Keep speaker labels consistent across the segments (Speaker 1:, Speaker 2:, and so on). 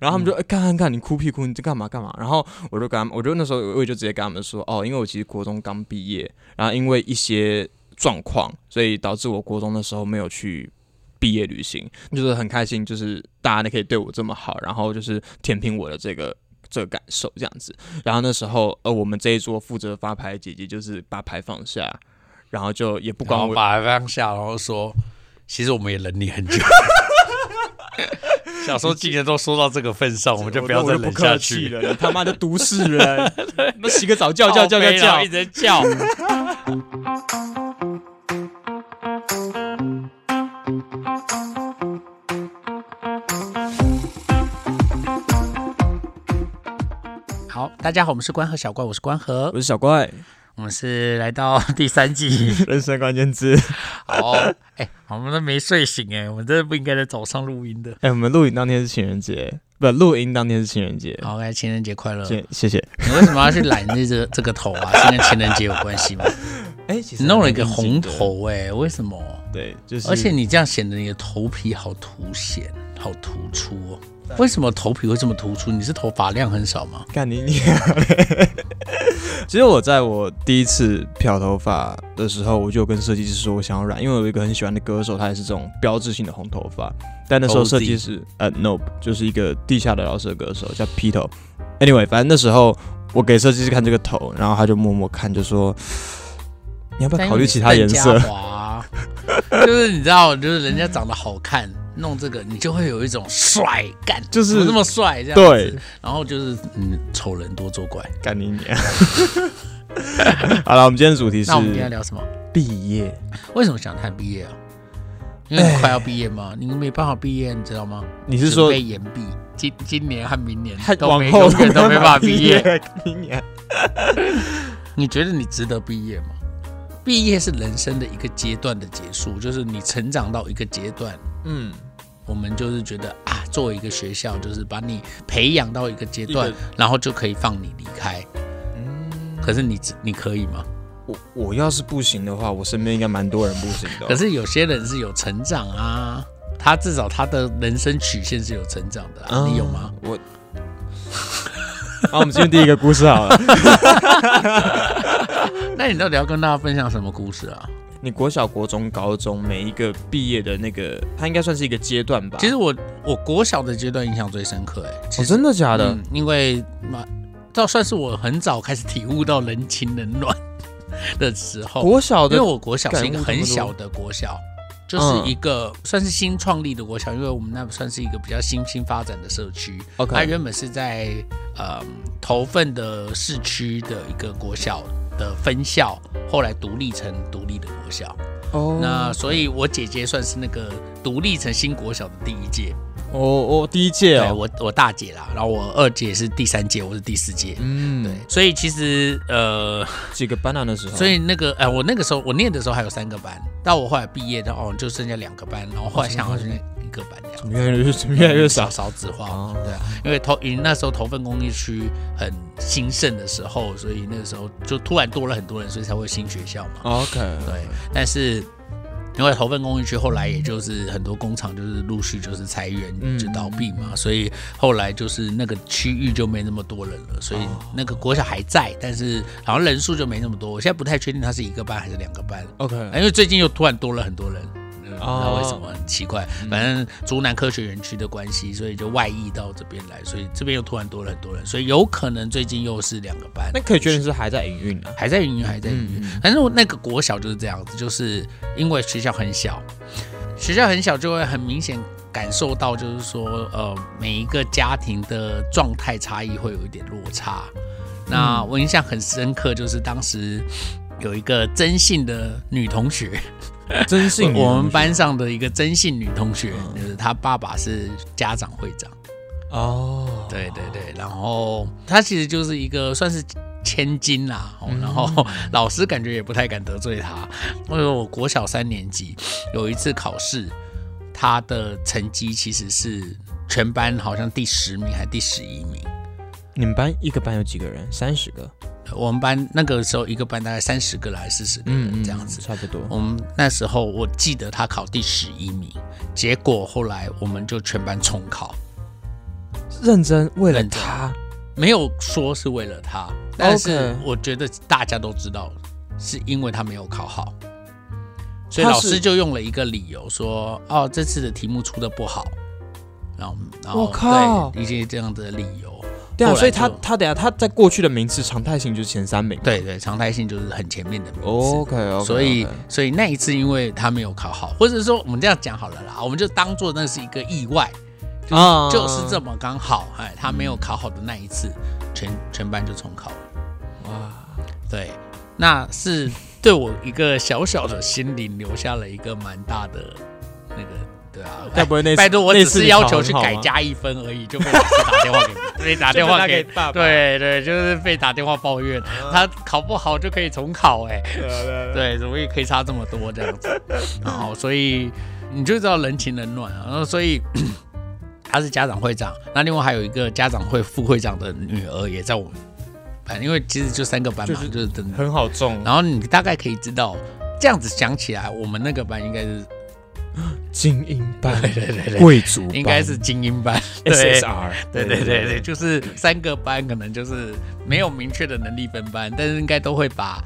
Speaker 1: 然后他们就哎看看看你哭屁哭，你在干嘛干嘛？然后我就跟他们，我就那时候我也就直接跟他们说，哦，因为我其实国中刚毕业，然后因为一些状况，所以导致我国中的时候没有去毕业旅行，就是很开心，就是大家可以对我这么好，然后就是填平我的这个。这个感受这样子，然后那时候呃，我们这一桌负责发牌的姐姐就是把牌放下，然后就也不管我
Speaker 2: 把牌放下，然后说，其实我们也忍你很久。小时候今年都说到这个份上，我们就不要再忍下去
Speaker 1: 了。他妈的都市人，那洗个澡叫叫叫叫叫，
Speaker 2: 一直叫。好，大家好，我们是关河小怪，我是关河，
Speaker 1: 我是小怪，
Speaker 2: 我们是来到 第三季
Speaker 1: 人生关键字。
Speaker 2: 好，哎，我们都没睡醒哎，我们真的不应该在早上录音的。
Speaker 1: 哎，我们录影当天是情人节，不，录音当天是情人节。
Speaker 2: 好，来情人节快乐，
Speaker 1: 谢谢。
Speaker 2: 你为什么要去染这个这个头啊？是跟情人节有关系吗？
Speaker 1: 哎，
Speaker 2: 你弄了一个红头，哎，为什么？
Speaker 1: 对，就是，
Speaker 2: 而且你这样显得你的头皮好凸显，好突出哦。为什么头皮会这么突出？你是头发量很少吗？
Speaker 1: 干你你！其实我在我第一次漂头发的时候，我就跟设计师说我想要染，因为我有一个很喜欢的歌手，他也是这种标志性的红头发。但那时候设计师呃，Nope，就是一个地下的饶舌歌手叫披头。Anyway，反正那时候我给设计师看这个头，然后他就默默看，就说你要不要考虑其他颜色？
Speaker 2: 就是你知道，就是人家长得好看。弄这个，你就会有一种帅感，
Speaker 1: 就是
Speaker 2: 那么帅这样
Speaker 1: 子。对，
Speaker 2: 然后就是嗯，丑人多作怪，
Speaker 1: 干你娘！好了，我们今天的主题是，
Speaker 2: 那我们今天聊什么？
Speaker 1: 毕业。
Speaker 2: 为什么想谈毕业啊？因为快要毕业吗？你没办法毕业，你知道吗？
Speaker 1: 你是说
Speaker 2: 被延毕？今今年和明年
Speaker 1: 都往后
Speaker 2: 都没办法毕
Speaker 1: 业。明年，
Speaker 2: 你觉得你值得毕业吗？毕业是人生的一个阶段的结束，就是你成长到一个阶段，嗯。我们就是觉得啊，作为一个学校，就是把你培养到一个阶段，然后就可以放你离开。嗯，可是你你可以吗？
Speaker 1: 我我要是不行的话，我身边应该蛮多人不行的。
Speaker 2: 可是有些人是有成长啊，他至少他的人生曲线是有成长的。你有吗？
Speaker 1: 我。好，我们进入第一个故事好了。
Speaker 2: 那你到底要跟大家分享什么故事啊？
Speaker 1: 你国小、国中、高中每一个毕业的那个，它应该算是一个阶段吧？
Speaker 2: 其实我我国小的阶段印象最深刻，哎，
Speaker 1: 真的假的？
Speaker 2: 因为嘛倒算是我很早开始体悟到人情冷暖的时候。
Speaker 1: 国小的，
Speaker 2: 因为我国小是一个很小的国小，就是一个算是新创立的国小，因为我们那算是一个比较新兴发展的社区。
Speaker 1: OK，
Speaker 2: 它原本是在呃头份的市区的一个国小。的分校后来独立成独立的国小，哦，那所以我姐姐算是那个独立成新国小的第一届，
Speaker 1: 哦哦，第一届哦，
Speaker 2: 我我大姐啦，然后我二姐是第三届，我是第四届，嗯，对，所以其实呃
Speaker 1: 几个班啊那时候，
Speaker 2: 所以那个哎我那个时候我念的时候还有三个班，到我后来毕业的哦就剩下两个班，然后后来想好像。一个班这样，
Speaker 1: 越来越越来越少，
Speaker 2: 少子化，对啊，因为投，因为那时候投份工业区很兴盛的时候，所以那个时候就突然多了很多人，所以才会新学校嘛。
Speaker 1: OK，
Speaker 2: 对，但是因为投份工业区后来也就是很多工厂就是陆续就是裁员就倒闭嘛，所以后来就是那个区域就没那么多人了，所以那个国小还在，但是好像人数就没那么多。我现在不太确定它是一个班还是两个班。
Speaker 1: OK，
Speaker 2: 因为最近又突然多了很多人。不知道为什么很奇怪，反正竹南科学园区的关系，所以就外溢到这边来，所以这边又突然多了很多人，所以有可能最近又是两个班。
Speaker 1: 那可以确定是还在营运啊，
Speaker 2: 还在营运，还在营运。反正那个国小就是这样子，就是因为学校很小，学校很小就会很明显感受到，就是说呃每一个家庭的状态差异会有一点落差。那我印象很深刻，就是当时有一个真姓的女同学。
Speaker 1: 真姓，
Speaker 2: 我们班上的一个真姓女同学，就是她爸爸是家长会长。哦，对对对，然后她其实就是一个算是千金啦，然后 老师感觉也不太敢得罪她。因为我国小三年级有一次考试，她的成绩其实是全班好像第十名还第十一名。
Speaker 1: 你们班一个班有几个人？三十个。
Speaker 2: 我们班那个时候一个班大概三十个来四十个人这样子，
Speaker 1: 差不多。
Speaker 2: 我们那时候我记得他考第十一名，结果后来我们就全班重考，
Speaker 1: 认真为了他，
Speaker 2: 没有说是为了他，但是我觉得大家都知道，是因为他没有考好，所以老师就用了一个理由说：“哦，这次的题目出的不好。”然后，然后，我靠，一些这样的理由。
Speaker 1: 对啊，所以他他等下他在过去的名次常态性就是前三名，
Speaker 2: 对对，常态性就是很前面的名次。
Speaker 1: OK OK，
Speaker 2: 所以所以那一次因为他没有考好，或者说我们这样讲好了啦，我们就当做那是一个意外，啊，就是这么刚好，哎，他没有考好的那一次，全全班就重考了。哇，对，那是对我一个小小的心灵留下了一个蛮大的那个。对啊，
Speaker 1: 该不会那
Speaker 2: 拜托，我只是要求去改加一分而已，就被老师打电话给，被打电话给爸爸，对对，就是被打电话抱怨，他考不好就可以重考，哎，对，怎么也可以差这么多这样子，然后所以你就知道人情冷暖啊，然后所以 他是家长会长，那另外还有一个家长会副会长的女儿也在我们班，因为其实就三个班嘛，就是
Speaker 1: 很好中，
Speaker 2: 然后你大概可以知道，这样子想起来，我们那个班应该是。
Speaker 1: 精英班，
Speaker 2: 对对对对，
Speaker 1: 贵族
Speaker 2: 应该是精英班，
Speaker 1: SSR，
Speaker 2: 对对对对，就是三个班，可能就是没有明确的能力分班，但是应该都会把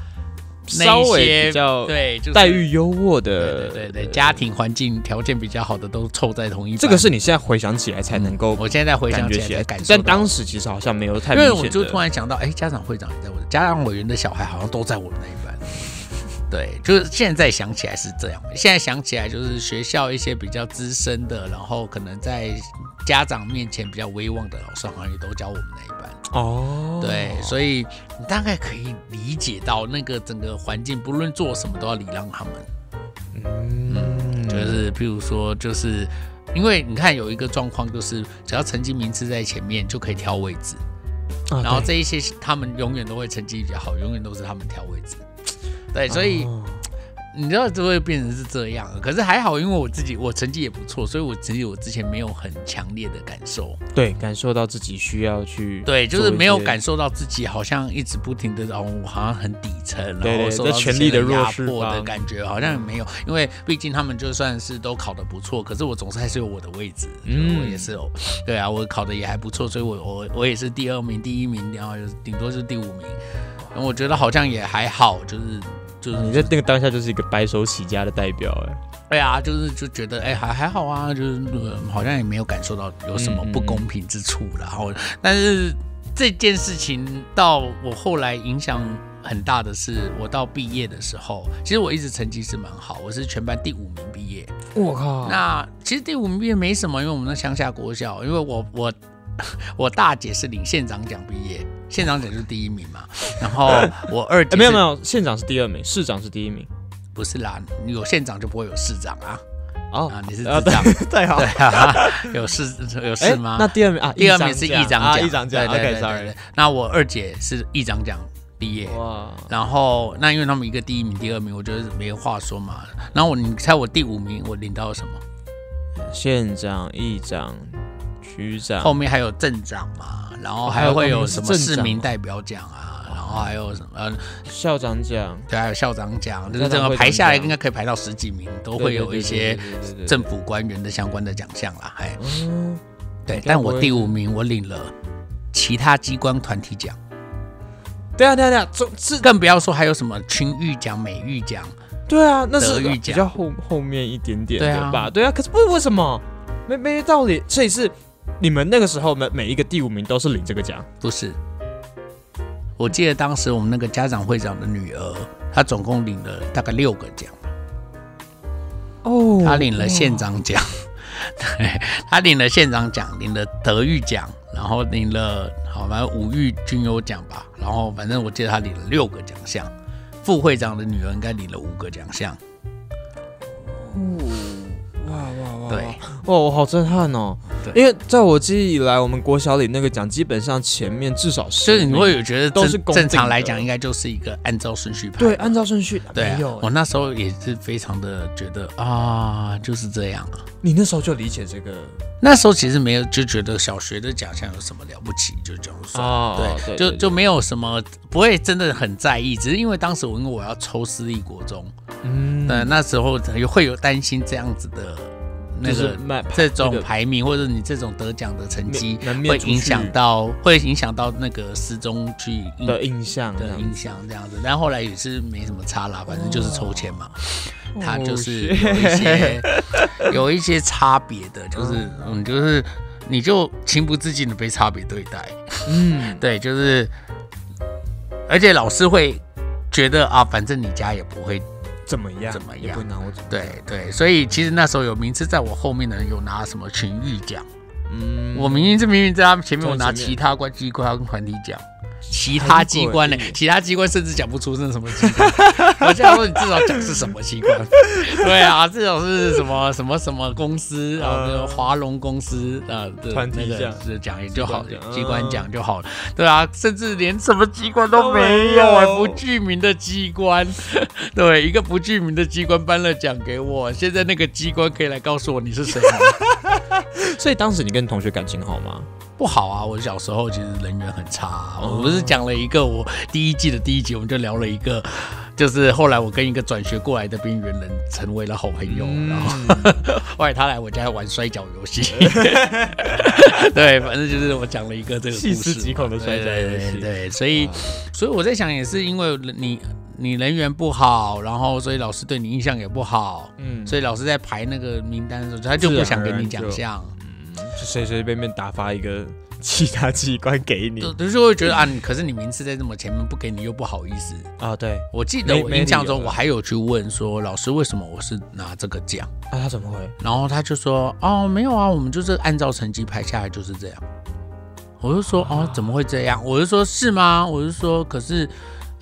Speaker 1: 稍微比较
Speaker 2: 对，就
Speaker 1: 待遇优渥的，
Speaker 2: 对对对，家庭环境条件比较好的都凑在同一。
Speaker 1: 这个是你现在回想起来才能够，
Speaker 2: 我现在回想起来感受，
Speaker 1: 但当时其实好像没有太，因
Speaker 2: 为我就突然想到，哎，家长会长也在我的家长委员的小孩好像都在我们那一班。对，就是现在想起来是这样。现在想起来，就是学校一些比较资深的，然后可能在家长面前比较威望的老师，好像也都教我们那一班。哦，对，所以你大概可以理解到那个整个环境，不论做什么都要礼让他们。嗯，就是譬如说，就是因为你看有一个状况，就是只要成绩名次在前面，就可以挑位置。然后这一些他们永远都会成绩比较好，永远都是他们挑位置。对，所以你知道就会变成是这样，可是还好，因为我自己我成绩也不错，所以我其实我之前没有很强烈的感受，
Speaker 1: 对，感受到自己需要去，
Speaker 2: 对，就是没有感受到自己好像一直不停的，哦，我好像很底层，然后受到
Speaker 1: 权力的
Speaker 2: 压迫的感觉，好像没有，因为毕竟他们就算是都考得不错，可是我总是还是有我的位置，嗯，我也是，对啊，我考的也还不错，所以我我我也是第二名、第一名，然后顶多是第五名，我觉得好像也还好，就是。就是
Speaker 1: 你在那个当下就是一个白手起家的代表哎，
Speaker 2: 对啊，就是就觉得哎还还好啊，就是好像也没有感受到有什么不公平之处，然后但是这件事情到我后来影响很大的是，我到毕业的时候，其实我一直成绩是蛮好，我是全班第五名毕业。
Speaker 1: 我靠，
Speaker 2: 那其实第五名毕业没什么，因为我们那乡下国小，因为我我 我大姐是领县长奖毕业。县长奖就是第一名嘛，然后我二
Speaker 1: 没 有没有，县长是第二名，市长是第一名，
Speaker 2: 不是啦，有县长就不会有市长啊。哦，你是市
Speaker 1: 长，对
Speaker 2: 好，对啊，有市有市吗？
Speaker 1: 那第二名啊，
Speaker 2: 第二名是议长奖，
Speaker 1: 议长奖。
Speaker 2: 对对对，那我二姐是议长奖毕业，哇，然后那因为他们一个第一名、第二名，我觉得没话说嘛。然后我你猜我第五名我领到了什么？
Speaker 1: 县长、议长、区长，
Speaker 2: 后面还有镇长嘛？然后还会有什么市民代表奖啊？然后还有什么
Speaker 1: 校长奖？
Speaker 2: 对，还有校长奖，就是整个排下来应该可以排到十几名，都会有一些政府官员的相关的奖项啦。哎，对，但我第五名，我领了其他机关团体奖。
Speaker 1: 对啊，对啊，对啊，是
Speaker 2: 更不要说还有什么群誉奖、美誉奖。
Speaker 1: 对啊，那是比较后后面一点点的吧？对啊，可是不为什么？没没道理，这里是。你们那个时候每每一个第五名都是领这个奖？
Speaker 2: 不是，我记得当时我们那个家长会长的女儿，她总共领了大概六个奖。哦，她领了县长奖，对，她领了县长奖，领了德育奖，然后领了好反正五育均优奖吧，然后反正我记得她领了六个奖项。副会长的女儿应该领了五个奖项。
Speaker 1: 哇哇哇！
Speaker 2: 对，
Speaker 1: 哇，我好震撼哦！因为在我记忆以来，我们国小里那个奖基本上前面至少是，
Speaker 2: 就是你会有觉得都是正常来讲，应该就是一个按照顺序排。
Speaker 1: 对，按照顺序。
Speaker 2: 对，我那时候也是非常的觉得啊，就是这样啊。
Speaker 1: 你那时候就理解这个？
Speaker 2: 那时候其实没有，就觉得小学的奖项有什么了不起，就这样说。对，就就没有什么，不会真的很在意。只是因为当时我因为我要抽私立国中，嗯，对，那时候会有担心这样子的。那个这种排名或者你这种得奖的成绩，会影响到会影响到那个失踪去
Speaker 1: 的印象
Speaker 2: 的印象这样子。但后来也是没什么差啦，反正就是抽签嘛。他就是有一些 有一些差别的，就是嗯，就是你就情不自禁的被差别对待。嗯，对，就是而且老师会觉得啊，反正你家也不会。
Speaker 1: 怎么样？
Speaker 2: 怎么样？
Speaker 1: 拿我怎么？
Speaker 2: 对对，所以其实那时候有名次在我后面的人有拿什么群玉奖，嗯，我明明是明明在他们前面，我拿其他关机关跟团体奖。其他机关呢？其他机关甚至讲不出是什么机关。我这样说，你至少讲是什么机关？对啊，至少是什么什么什么公司啊？那个华龙公司啊的那个是讲也就好，机关讲就好了。对啊，甚至连什么机关都没有，不具名的机关。对，一个不具名的机关颁了奖给我。现在那个机关可以来告诉我你是谁吗？
Speaker 1: 所以当时你跟同学感情好吗？
Speaker 2: 不好啊！我小时候其实人缘很差。我不是讲了一个，我第一季的第一集我们就聊了一个，就是后来我跟一个转学过来的边缘人成为了好朋友，然后 后来他来我家玩摔跤游戏。对，反正就是我讲了一个这个细
Speaker 1: 思极恐的摔跤游戏。
Speaker 2: 对，所以所以我在想，也是因为你你人缘不好，然后所以老师对你印象也不好。嗯，所以老师在排那个名单的时候，他就不想给你奖项。
Speaker 1: 就随随便便打发一个其他机关给你，
Speaker 2: 就是会觉得啊，可是你名次在这么前面不给你又不好意思
Speaker 1: 啊。对，
Speaker 2: 我记得我印象中我还有去问说老师为什么我是拿这个奖
Speaker 1: 啊？他怎么会？
Speaker 2: 然后他就说哦没有啊，我们就是按照成绩排下来就是这样。我就说哦怎么会这样？我就说是吗？我就说可是。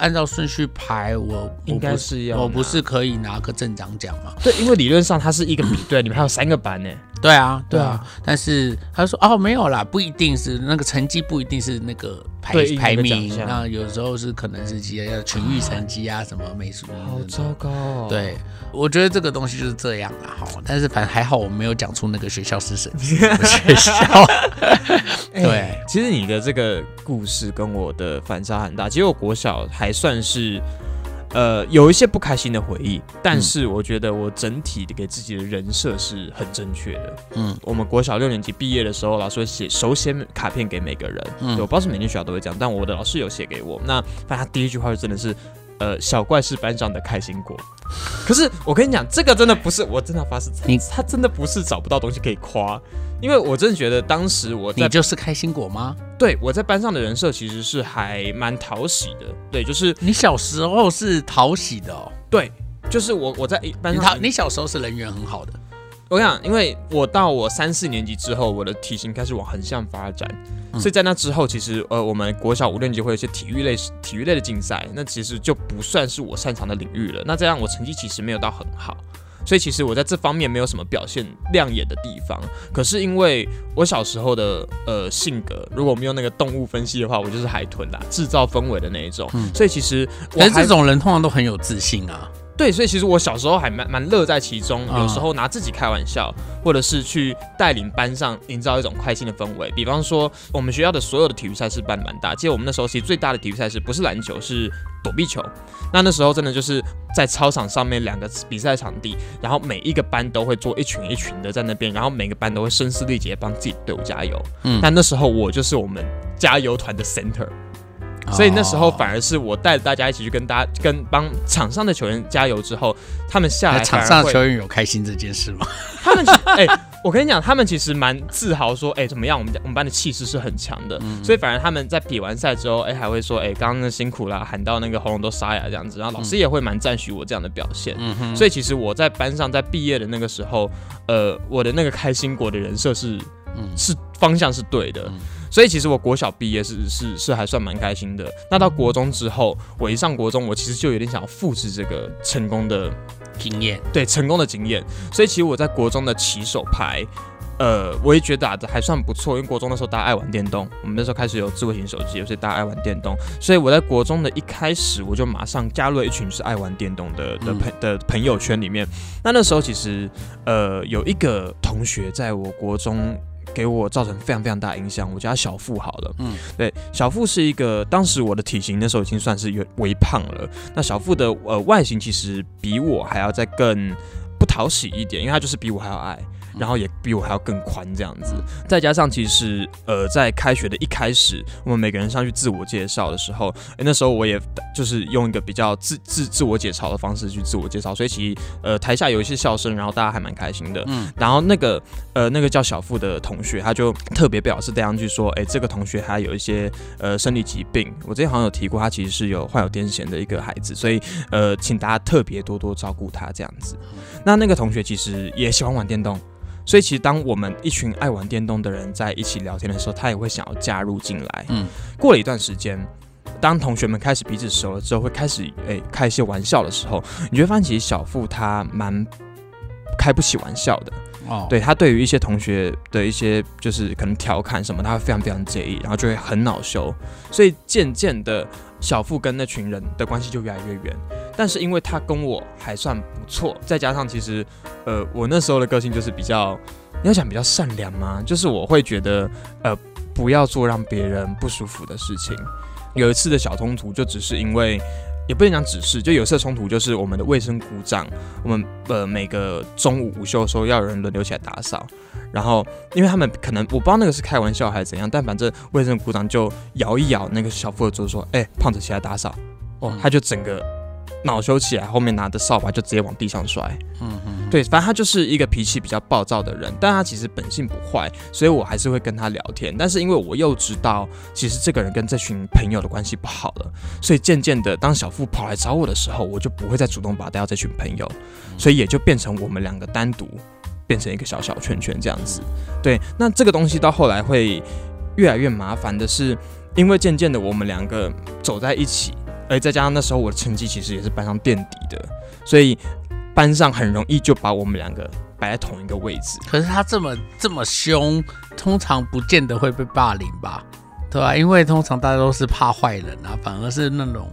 Speaker 2: 按照顺序排，我
Speaker 1: 应该是要，
Speaker 2: 我不是可以拿个镇长奖吗？
Speaker 1: 对，因为理论上它是一个比对，你们还有三个班呢。
Speaker 2: 对啊，对啊。但是他说哦，没有啦，不一定是那个成绩，不一定是那个排排名。那有时候是可能是其他要群育成绩啊，什么美术。
Speaker 1: 好糟糕哦。
Speaker 2: 对，我觉得这个东西就是这样啦。好，但是反正还好，我没有讲出那个学校是什么 学校。对，
Speaker 1: 其实你的这个故事跟我的反差很大。其实我国小还。还算是，呃，有一些不开心的回忆，但是我觉得我整体给自己的人设是很正确的。嗯，我们国小六年级毕业的时候，老师会写手写卡片给每个人。嗯，我不知道是每间学校都会这样，但我的老师有写给我。那反正他第一句话就真的是，呃，小怪是班上的开心果。可是我跟你讲，这个真的不是，我真的发誓，你他真的不是找不到东西可以夸。因为我真的觉得当时我
Speaker 2: 你就是开心果吗？
Speaker 1: 对，我在班上的人设其实是还蛮讨喜的。对，就是
Speaker 2: 你小时候是讨喜的哦。
Speaker 1: 对，就是我我在班上，
Speaker 2: 你小时候是人缘很好的。
Speaker 1: 我想，因为我到我三四年级之后，我的体型开始往横向发展，所以在那之后，其实呃，我们国小五年级会有一些体育类体育类的竞赛，那其实就不算是我擅长的领域了。那这样我成绩其实没有到很好。所以其实我在这方面没有什么表现亮眼的地方，可是因为我小时候的呃性格，如果我们用那个动物分析的话，我就是海豚啦，制造氛围的那一种。所以其实我，
Speaker 2: 但这种人通常都很有自信啊。
Speaker 1: 对，所以其实我小时候还蛮蛮乐在其中，有时候拿自己开玩笑，或者是去带领班上营造一种开心的氛围。比方说，我们学校的所有的体育赛事办的蛮大，记得我们那时候其实最大的体育赛事不是篮球，是躲避球。那那时候真的就是在操场上面两个比赛场地，然后每一个班都会做一群一群的在那边，然后每个班都会声嘶力竭帮自己队伍加油。嗯，但那时候我就是我们加油团的 center。所以那时候反而是我带着大家一起去跟大家跟帮场上的球员加油之后，他们下来
Speaker 2: 场上球员有开心这件事吗？
Speaker 1: 他们哎，我跟你讲，他们其实蛮自豪，说哎怎么样，我们我们班的气势是很强的。所以反而他们在比完赛之后，哎还会说哎刚刚辛苦了，喊到那个喉咙都沙哑这样子。然后老师也会蛮赞许我这样的表现。所以其实我在班上在毕业的那个时候，呃，我的那个开心果的人设是是方向是对的。所以其实我国小毕业是是是还算蛮开心的。那到国中之后，我一上国中，我其实就有点想要复制这个成功的
Speaker 2: 经验，
Speaker 1: 对成功的经验。所以其实我在国中的起手牌，呃，我也觉得打的还算不错。因为国中的时候大家爱玩电动，我们那时候开始有智慧型手机，所以大家爱玩电动。所以我在国中的一开始，我就马上加入了一群是爱玩电动的的朋的朋友圈里面。那那时候其实呃有一个同学在我国中。给我造成非常非常大影响。我叫他小富好了，嗯，对，小富是一个当时我的体型那时候已经算是有微胖了。那小富的呃外形其实比我还要再更不讨喜一点，因为他就是比我还要矮。然后也比我还要更宽这样子。再加上其实呃，在开学的一开始，我们每个人上去自我介绍的时候，哎，那时候我也就是用一个比较自自自我解嘲的方式去自我介绍，所以其实呃台下有一些笑声，然后大家还蛮开心的。嗯，然后那个呃那个叫小付的同学，他就特别表示这样去说，哎，这个同学他有一些呃生理疾病，我之前好像有提过，他其实是有患有癫痫的一个孩子，所以呃请大家特别多多照顾他这样子。那那个同学其实也喜欢玩电动。所以其实当我们一群爱玩电动的人在一起聊天的时候，他也会想要加入进来。嗯，过了一段时间，当同学们开始彼此熟了之后，会开始诶开一些玩笑的时候，你会发现其实小付他蛮开不起玩笑的。哦，对他对于一些同学的一些就是可能调侃什么，他会非常非常介意，然后就会很恼羞。所以渐渐的。小付跟那群人的关系就越来越远，但是因为他跟我还算不错，再加上其实，呃，我那时候的个性就是比较，你要讲比较善良吗？就是我会觉得，呃，不要做让别人不舒服的事情。有一次的小冲突就只是因为。也不能讲指示，就有次冲突就是我们的卫生股长，我们呃每个中午午休的时候要有人轮流起来打扫，然后因为他们可能我不知道那个是开玩笑还是怎样，但反正卫生股长就摇一摇那个小副的桌说：“哎，胖子起来打扫。”哦，他就整个。恼羞起来，后面拿着扫把就直接往地上摔。嗯嗯，对，反正他就是一个脾气比较暴躁的人，但他其实本性不坏，所以我还是会跟他聊天。但是因为我又知道，其实这个人跟这群朋友的关系不好了，所以渐渐的，当小付跑来找我的时候，我就不会再主动把他带到这群朋友，所以也就变成我们两个单独变成一个小小圈圈这样子。对，那这个东西到后来会越来越麻烦的是，因为渐渐的我们两个走在一起。而再加上那时候我的成绩其实也是班上垫底的，所以班上很容易就把我们两个摆在同一个位置。
Speaker 2: 可是他这么这么凶，通常不见得会被霸凌吧？对啊？因为通常大家都是怕坏人啊，反而是那种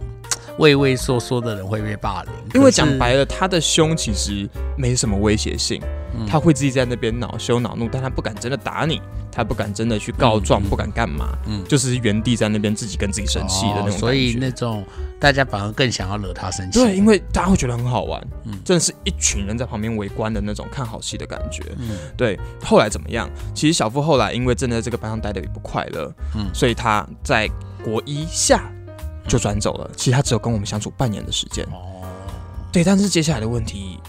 Speaker 2: 畏畏缩缩的人会被霸凌。
Speaker 1: 因为讲白了，他的凶其实没什么威胁性，他会自己在那边恼羞恼怒，但他不敢真的打你。他不敢真的去告状，不敢干嘛，嗯，就是原地在那边自己跟自己生气的那种
Speaker 2: 所以那种大家反而更想要惹他生气。
Speaker 1: 对，因为大家会觉得很好玩，嗯，真的是一群人在旁边围观的那种看好戏的感觉。嗯，对。后来怎么样？其实小付后来因为真的在这个班上待的也不快乐，嗯，所以他在国一下就转走了。其实他只有跟我们相处半年的时间。哦，对。但是接下来的问题。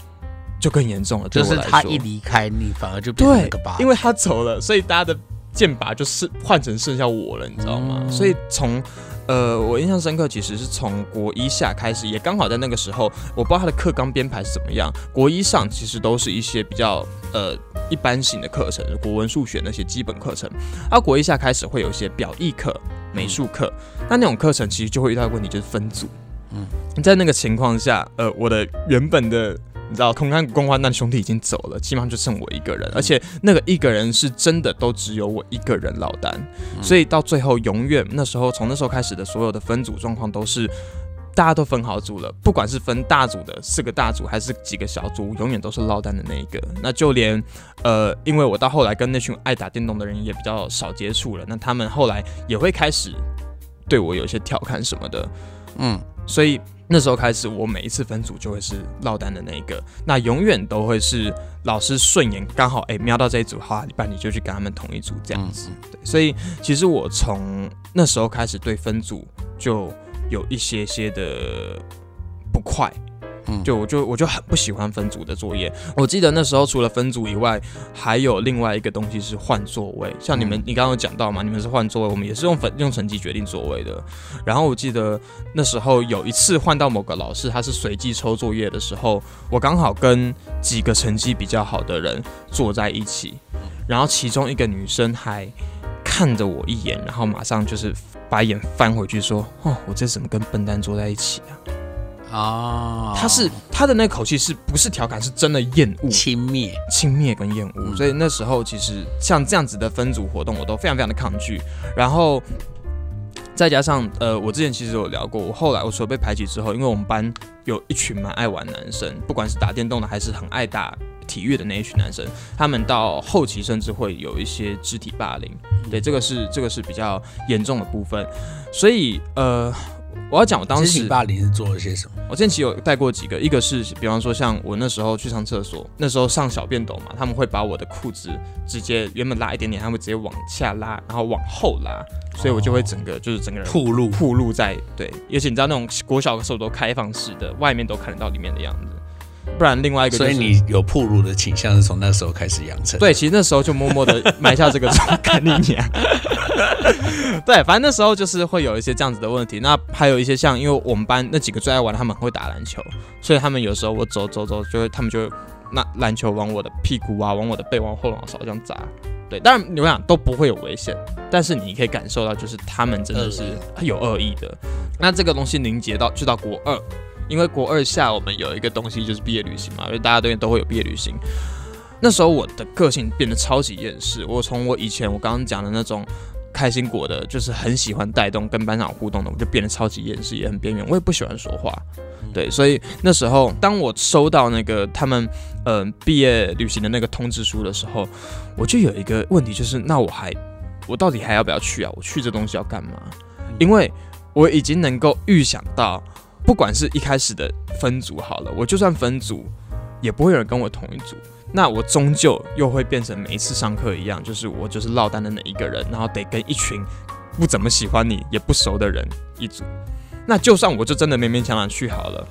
Speaker 1: 就更严重了，
Speaker 2: 就是他一离开你，反而就变成个疤。
Speaker 1: 因为他走了，所以大家的剑拔就是换成剩下我了，你知道吗？所以从呃，我印象深刻，其实是从国一下开始，也刚好在那个时候，我不知道他的课纲编排是怎么样。国一上其实都是一些比较呃一般型的课程，国文、数学那些基本课程。而国一下开始会有一些表意课、美术课，那那种课程其实就会遇到问题，就是分组。嗯，在那个情况下，呃，我的原本的。你知道，空看共患难兄弟已经走了，基本上就剩我一个人，而且那个一个人是真的都只有我一个人落单，所以到最后永远那时候从那时候开始的所有的分组状况都是大家都分好组了，不管是分大组的四个大组还是几个小组，永远都是落单的那一个。那就连呃，因为我到后来跟那群爱打电动的人也比较少接触了，那他们后来也会开始对我有一些调侃什么的，嗯，所以。那时候开始，我每一次分组就会是落单的那一个，那永远都会是老师顺眼刚好哎瞄到这一组，好，那你就去跟他们同一组这样子。对，所以其实我从那时候开始对分组就有一些些的不快。就我就我就很不喜欢分组的作业。我记得那时候除了分组以外，还有另外一个东西是换座位。像你们，你刚刚有讲到嘛？你们是换座位，我们也是用分用成绩决定座位的。然后我记得那时候有一次换到某个老师，他是随机抽作业的时候，我刚好跟几个成绩比较好的人坐在一起，然后其中一个女生还看着我一眼，然后马上就是把眼翻回去说：“哦，我这怎么跟笨蛋坐在一起啊？”啊，他是他的那口气是不是调侃？是真的厌恶、
Speaker 2: 轻蔑、
Speaker 1: 轻蔑跟厌恶。所以那时候其实像这样子的分组活动，我都非常非常的抗拒。然后再加上呃，我之前其实有聊过，我后来我除了被排挤之后，因为我们班有一群蛮爱玩男生，不管是打电动的还是很爱打体育的那一群男生，他们到后期甚至会有一些肢体霸凌。对，这个是这个是比较严重的部分。所以呃。我要讲我当时
Speaker 2: 霸凌是做了些什么？
Speaker 1: 我之前其实有带过几个，一个是比方说像我那时候去上厕所，那时候上小便斗嘛，他们会把我的裤子直接原本拉一点点，他们直接往下拉，然后往后拉，所以我就会整个就是整个人
Speaker 2: 铺路
Speaker 1: 铺路在对，而且你知道那种国小的时候都开放式的，外面都看得到里面的样子。不然另外一个，
Speaker 2: 所以你有铺路的倾向是从那时候开始养成。
Speaker 1: 对，其实那时候就默默的 埋下这个种概念。对，反正那时候就是会有一些这样子的问题。那还有一些像，因为我们班那几个最爱玩，他们会打篮球，所以他们有时候我走走走，就会他们就那篮球往我的屁股啊，往我的背，往后脑勺这样砸。对，当然你们讲都不会有危险，但是你可以感受到，就是他们真的是有恶意的。那这个东西凝结到就到国二。因为国二下我们有一个东西就是毕业旅行嘛，因为大家都都会有毕业旅行。那时候我的个性变得超级厌世，我从我以前我刚刚讲的那种开心果的，就是很喜欢带动跟班长互动的，我就变得超级厌世，也很边缘。我也不喜欢说话，对，所以那时候当我收到那个他们嗯毕业旅行的那个通知书的时候，我就有一个问题，就是那我还我到底还要不要去啊？我去这东西要干嘛？因为我已经能够预想到。不管是一开始的分组好了，我就算分组，也不会有人跟我同一组。那我终究又会变成每一次上课一样，就是我就是落单的那一个人，然后得跟一群不怎么喜欢你也不熟的人一组。那就算我就真的勉勉强强去好了，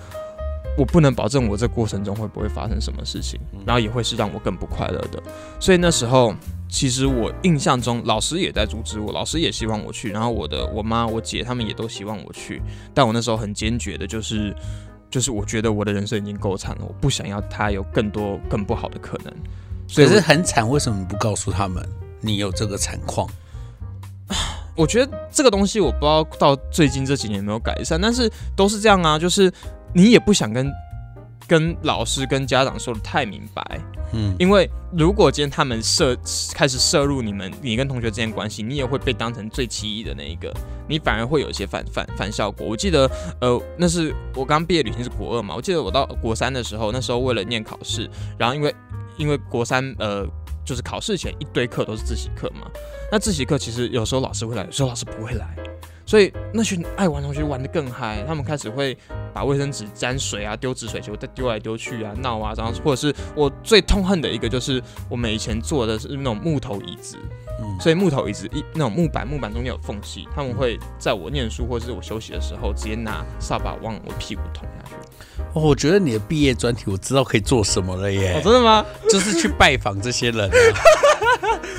Speaker 1: 我不能保证我这过程中会不会发生什么事情，然后也会是让我更不快乐的。所以那时候。其实我印象中，老师也在阻止我，老师也希望我去，然后我的我妈、我姐他们也都希望我去，但我那时候很坚决的，就是，就是我觉得我的人生已经够惨了，我不想要他有更多更不好的可能。
Speaker 2: 所以是很惨，为什么不告诉他们你有这个惨况？
Speaker 1: 我觉得这个东西我不知道到最近这几年有没有改善，但是都是这样啊，就是你也不想跟。跟老师跟家长说的太明白，嗯，因为如果今天他们涉开始涉入你们你跟同学之间关系，你也会被当成最奇异的那一个，你反而会有一些反反反效果。我记得，呃，那是我刚毕业旅行是国二嘛，我记得我到国三的时候，那时候为了念考试，然后因为因为国三呃就是考试前一堆课都是自习课嘛，那自习课其实有时候老师会来，有时候老师不会来。所以那群爱玩同学玩的更嗨，他们开始会把卫生纸沾水啊，丢纸水球，再丢来丢去啊，闹啊，然后或者是我最痛恨的一个就是我们以前坐的是那种木头椅子，嗯所以木头椅子一那种木板，木板中间有缝隙，他们会在我念书或者是我休息的时候，直接拿扫把往我屁股捅下去。
Speaker 2: 哦，我觉得你的毕业专题我知道可以做什么了耶！
Speaker 1: 哦真的吗？
Speaker 2: 就是去拜访这些人，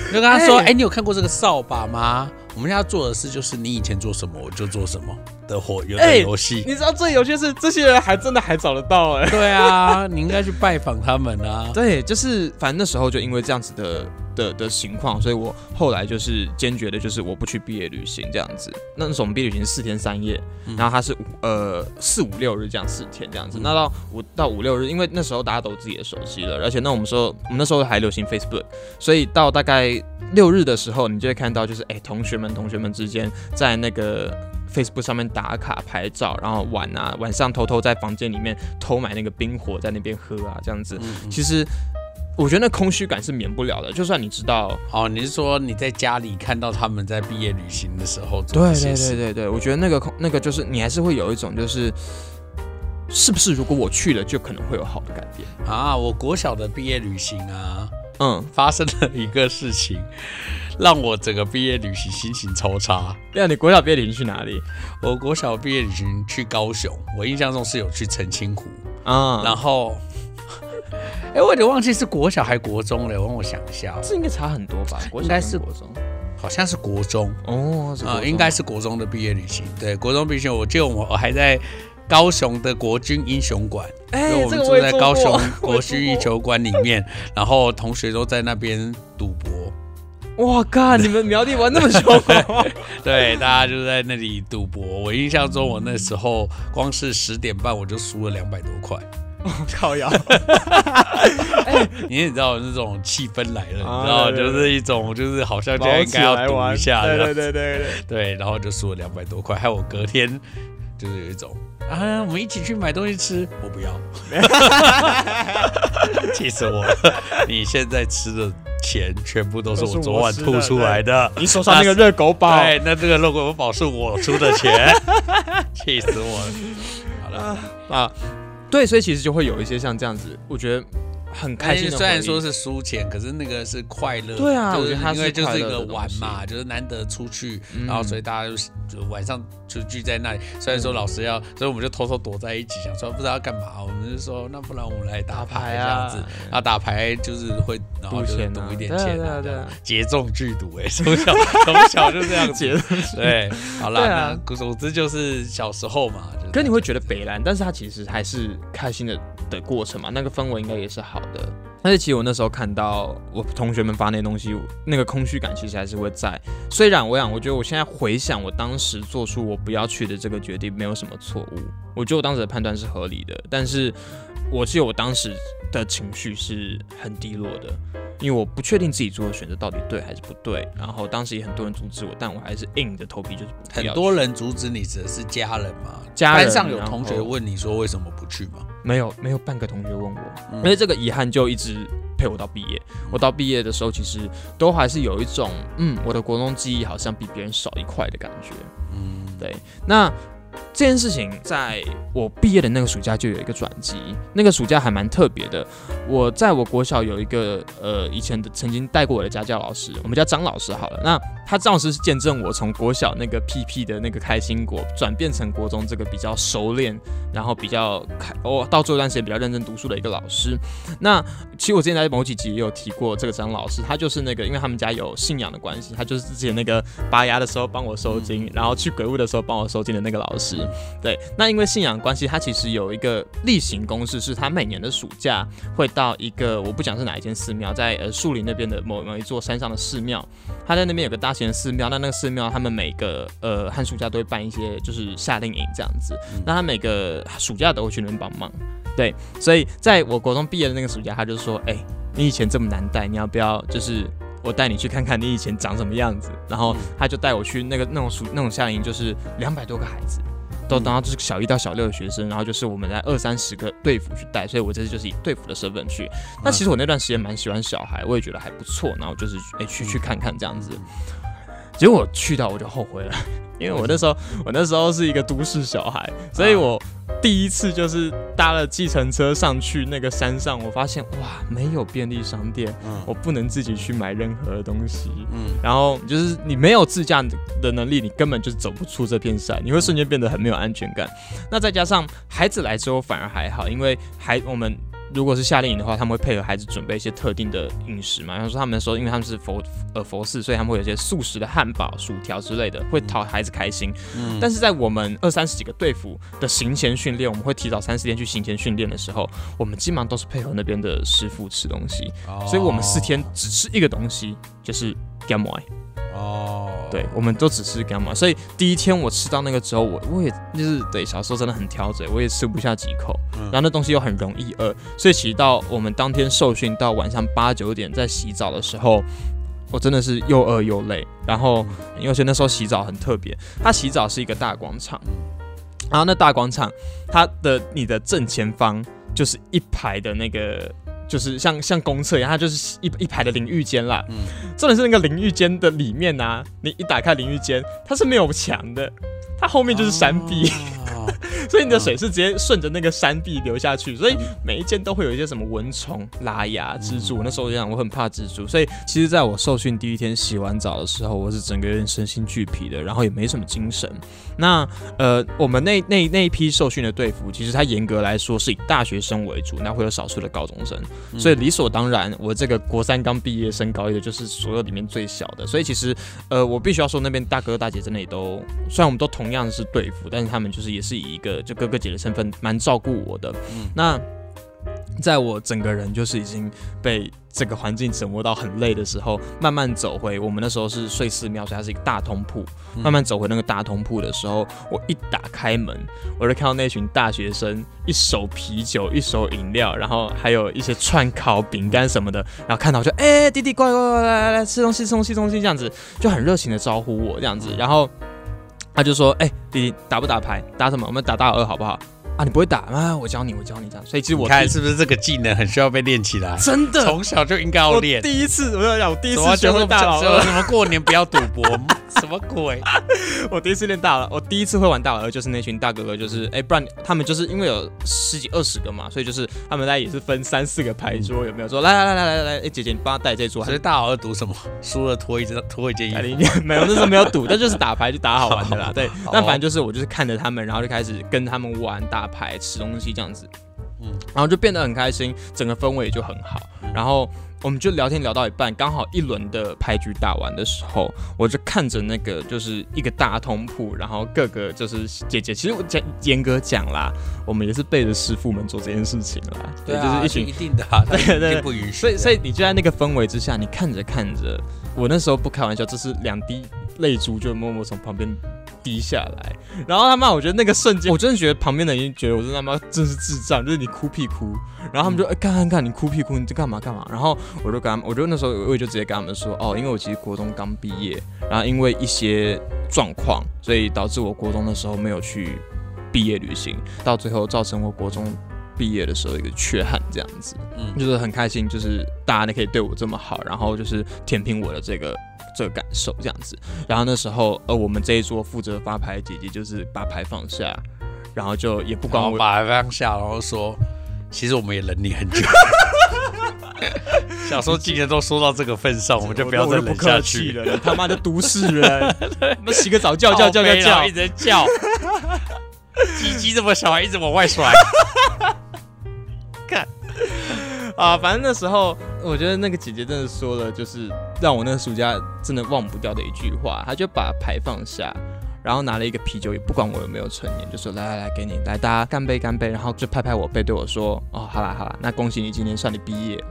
Speaker 2: 你 就跟他说：“哎，你有看过这个扫把吗？”我们要做的事就是你以前做什么我就做什么的活有的游戏。
Speaker 1: 你知道最有趣是这些人还真的还找得到哎。
Speaker 2: 对啊，你应该去拜访他们啊。
Speaker 1: 对，就是反正那时候就因为这样子的的的情况，所以我后来就是坚决的，就是我不去毕业旅行这样子。那时候我们毕业旅行四天三夜，然后他是五呃四五六日这样四天这样子。那到五到五六日，因为那时候大家都自己的手机了，而且那我们说我们那时候还流行 Facebook，所以到大概。六日的时候，你就会看到，就是哎，同学们、同学们之间在那个 Facebook 上面打卡拍照，然后玩啊，晚上偷偷在房间里面偷买那个冰火，在那边喝啊，这样子。其实我觉得那空虚感是免不了的。就算你知道，
Speaker 2: 哦，你是说你在家里看到他们在毕业旅行的时候，
Speaker 1: 对对对对对，我觉得那个空那个就是你还是会有一种就是，是不是如果我去了，就可能会有好的改变
Speaker 2: 啊？我国小的毕业旅行啊。嗯，发生了一个事情，让我整个毕业旅行心情超差。
Speaker 1: 对啊，你国小毕业旅行去哪里？
Speaker 2: 我国小毕业旅行去高雄，我印象中是有去澄清湖啊。然后，哎，我有点忘记是国小还国中了，我让我想一下，
Speaker 1: 这应该差很多吧？
Speaker 2: 国应该是国中，好像是国中哦。啊，应该是国中的毕业旅行。对，国中毕业，我记得我我还在。高雄的国军英雄馆，
Speaker 1: 哎，
Speaker 2: 我们住在高雄 国军羽球馆里面，然后同学都在那边赌博。
Speaker 1: 哇靠！你们苗栗玩那么凶？
Speaker 2: 对，大家就在那里赌博。我印象中，我那时候光是十点半我就输了两百多块。
Speaker 1: 靠腰！
Speaker 2: 你也知道那种气氛来了，你知道，就是一种就是好像就应该要赌一下，
Speaker 1: 对对对对
Speaker 2: 对，然后就输了两百多块，还有我隔天就是有一种。啊，我们一起去买东西吃，我不要，气死我了！你现在吃的钱全部都是我昨晚吐出来的。
Speaker 1: 你手上那个热狗堡，
Speaker 2: 对，那这个热狗堡是我出的钱，气死我了。好了啊，
Speaker 1: 对，所以其实就会有一些像这样子，我觉得。很开心，
Speaker 2: 虽然说是输钱，可是那个是快乐。
Speaker 1: 对啊，
Speaker 2: 我
Speaker 1: 觉得他
Speaker 2: 因为就是一个玩嘛，就是难得出去，然后所以大家就就晚上就聚在那里。虽然说老师要，所以我们就偷偷躲在一起，想说不知道要干嘛。我们就说那不然我们来打牌这样子，然后打牌就是会然后就赌一点钱啊，对，节中剧赌哎，从小从小就这样子。对，好了，那总之就是小时候嘛。
Speaker 1: 可你会觉得北兰，但是他其实还是开心的。的过程嘛，那个氛围应该也是好好的。但是其实我那时候看到我同学们发那东西，那个空虚感其实还是会在。虽然我想，我觉得我现在回想我当时做出我不要去的这个决定，没有什么错误。我觉得我当时的判断是合理的。但是我记得我当时的情绪是很低落的。因为我不确定自己做的选择到底对还是不对，然后当时也很多人阻止我，但我还是硬着头皮就是。
Speaker 2: 很多人阻止你指的是家人吗？
Speaker 1: 家
Speaker 2: 班上有同学问你说为什么不去吗？
Speaker 1: 没有，没有半个同学问我，因为这个遗憾就一直陪我到毕业。我到毕业的时候，其实都还是有一种，嗯，我的国中记忆好像比别人少一块的感觉。嗯，对，那。这件事情在我毕业的那个暑假就有一个转机，那个暑假还蛮特别的。我在我国小有一个呃以前的曾经带过我的家教老师，我们叫张老师好了。那他张老师是见证我从国小那个屁屁的那个开心果转变成国中这个比较熟练，然后比较开哦到这段时间比较认真读书的一个老师。那其实我之前在某几集也有提过这个张老师，他就是那个因为他们家有信仰的关系，他就是之前那个拔牙的时候帮我收金，然后去鬼屋的时候帮我收金的那个老师。对，那因为信仰关系，他其实有一个例行公事，是他每年的暑假会到一个我不讲是哪一间寺庙，在呃树林那边的某某一座山上的寺庙，他在那边有个大型的寺庙，那那个寺庙他们每个呃寒暑假都会办一些就是夏令营这样子，那他每个暑假都会去那边帮忙，对，所以在我国中毕业的那个暑假，他就说，哎，你以前这么难带，你要不要就是我带你去看看你以前长什么样子？然后他就带我去那个那种暑那种夏令营，就是两百多个孩子。都当到就是小一到小六的学生，然后就是我们在二三十个队服去带，所以我这次就是以队服的身份去。那其实我那段时间蛮喜欢小孩，我也觉得还不错，然后就是哎去去看看这样子。结果去到我就后悔了，因为我那时候我那时候是一个都市小孩，所以我。第一次就是搭了计程车上去那个山上，我发现哇，没有便利商店，我不能自己去买任何的东西，嗯，然后就是你没有自驾的能力，你根本就走不出这片山，你会瞬间变得很没有安全感。那再加上孩子来之后反而还好，因为还我们。如果是夏令营的话，他们会配合孩子准备一些特定的饮食嘛。然后说，他们说，因为他们是佛呃佛寺，所以他们会有一些素食的汉堡、薯条之类的，会讨孩子开心。嗯。但是在我们二三十几个队服的行前训练，我们会提早三四天去行前训练的时候，我们基本上都是配合那边的师傅吃东西。哦。所以我们四天只吃一个东西，就是 gamma。哦。对，我们都只吃干嘛？所以第一天我吃到那个之后，我我也就是对小时候真的很挑嘴，我也吃不下几口。然后那东西又很容易饿，所以其实到我们当天受训到晚上八九点在洗澡的时候，我真的是又饿又累。然后因为那时候洗澡很特别，它洗澡是一个大广场，然后那大广场它的你的正前方就是一排的那个。就是像像公厕一样，它就是一一排的淋浴间啦。嗯，重点是那个淋浴间的里面呢，你一打开淋浴间，它是没有墙的，它后面就是山壁。所以你的水是直接顺着那个山壁流下去，所以每一间都会有一些什么蚊虫、拉牙、蜘蛛。那时候我讲我很怕蜘蛛，所以其实在我受训第一天洗完澡的时候，我是整个人身心俱疲的，然后也没什么精神。那呃，我们那那那一批受训的队服，其实它严格来说是以大学生为主，那会有少数的高中生，所以理所当然，我这个国三刚毕业升高一的，就是所有里面最小的。所以其实呃，我必须要说，那边大哥大姐真的也都，虽然我们都同样是队服，但是他们就是也是以一个。就哥哥姐的身份蛮照顾我的，嗯那在我整个人就是已经被这个环境折磨到很累的时候，慢慢走回我们那时候是睡寺庙，所以它是一个大通铺。慢慢走回那个大通铺的时候，我一打开门，我就看到那群大学生，一手啤酒，一手饮料，然后还有一些串烤饼干什么的，然后看到就哎弟弟乖乖乖来来来吃东西吃东西吃东西这样子，就很热情的招呼我这样子，然后。他就说：“哎，弟弟打不打牌？打什么？我们打大老二好不好？啊，你不会打啊？我教你，我教你这样。所以其实我
Speaker 2: 看是不是这个技能很需要被练起来？
Speaker 1: 真的，
Speaker 2: 从小就应该要练。
Speaker 1: 第一次我要讲，我第一次学会大老二，
Speaker 2: 什么过年不要赌博？什么鬼？
Speaker 1: 我第一次练大老，我第一次会玩大老二，就是那群大哥哥，就是哎，不然他们就是因为有十几二十个嘛，所以就是他们在也是分三四个牌桌，有没有？说来来来来来来，哎，姐姐你帮他带这桌。
Speaker 2: 所以大老二赌什么？输了脱一件脱一件衣
Speaker 1: 服。没有，那时候没有赌，但就是打牌就打好玩的啦。对，那反正就是我就是看着他们，然后就开始跟他们玩打牌、吃东西这样子，嗯，然后就变得很开心，整个氛围也就很好，然后。我们就聊天聊到一半，刚好一轮的牌局打完的时候，我就看着那个就是一个大通铺，然后各个就是姐姐，其实我讲严格讲啦，我们也是背着师傅们做这件事情啦，
Speaker 2: 对，
Speaker 1: 就是
Speaker 2: 一群一定的，
Speaker 1: 对对，
Speaker 2: 不允许。
Speaker 1: 所以所以你就在那个氛围之下，你看着看着，我那时候不开玩笑，这是两滴泪珠就默默从旁边。低下来，然后他妈，我觉得那个瞬间，我真的觉得旁边的人觉得我真他妈真是智障，就是你哭屁哭，然后他们就哎看看看你哭屁哭，你在干嘛干嘛？然后我就跟他们，我就那时候我也就直接跟他们说，哦，因为我其实国中刚毕业，然后因为一些状况，所以导致我国中的时候没有去毕业旅行，到最后造成我国中毕业的时候一个缺憾，这样子，嗯，就是很开心，就是大家可以对我这么好，然后就是填平我的这个。这个感受这样子，然后那时候，呃，我们这一桌负责发牌姐姐就是把牌放下，然后就也不管我
Speaker 2: 把牌放下，然后说，其实我们也忍你很久。小时候今年都说到这个份上，我们就不要再忍下去
Speaker 1: 了。他妈的都市人，那洗个澡叫叫叫叫叫，
Speaker 2: 一直叫，鸡鸡这么小还一直往外甩。
Speaker 1: 啊，反正那时候我觉得那个姐姐真的说了，就是让我那个暑假真的忘不掉的一句话。她就把牌放下，然后拿了一个啤酒，也不管我有没有成年，就说来来来，给你来，大家干杯干杯。然后就拍拍我背，对我说：“哦，好啦好啦，那恭喜你今年算你毕业了。”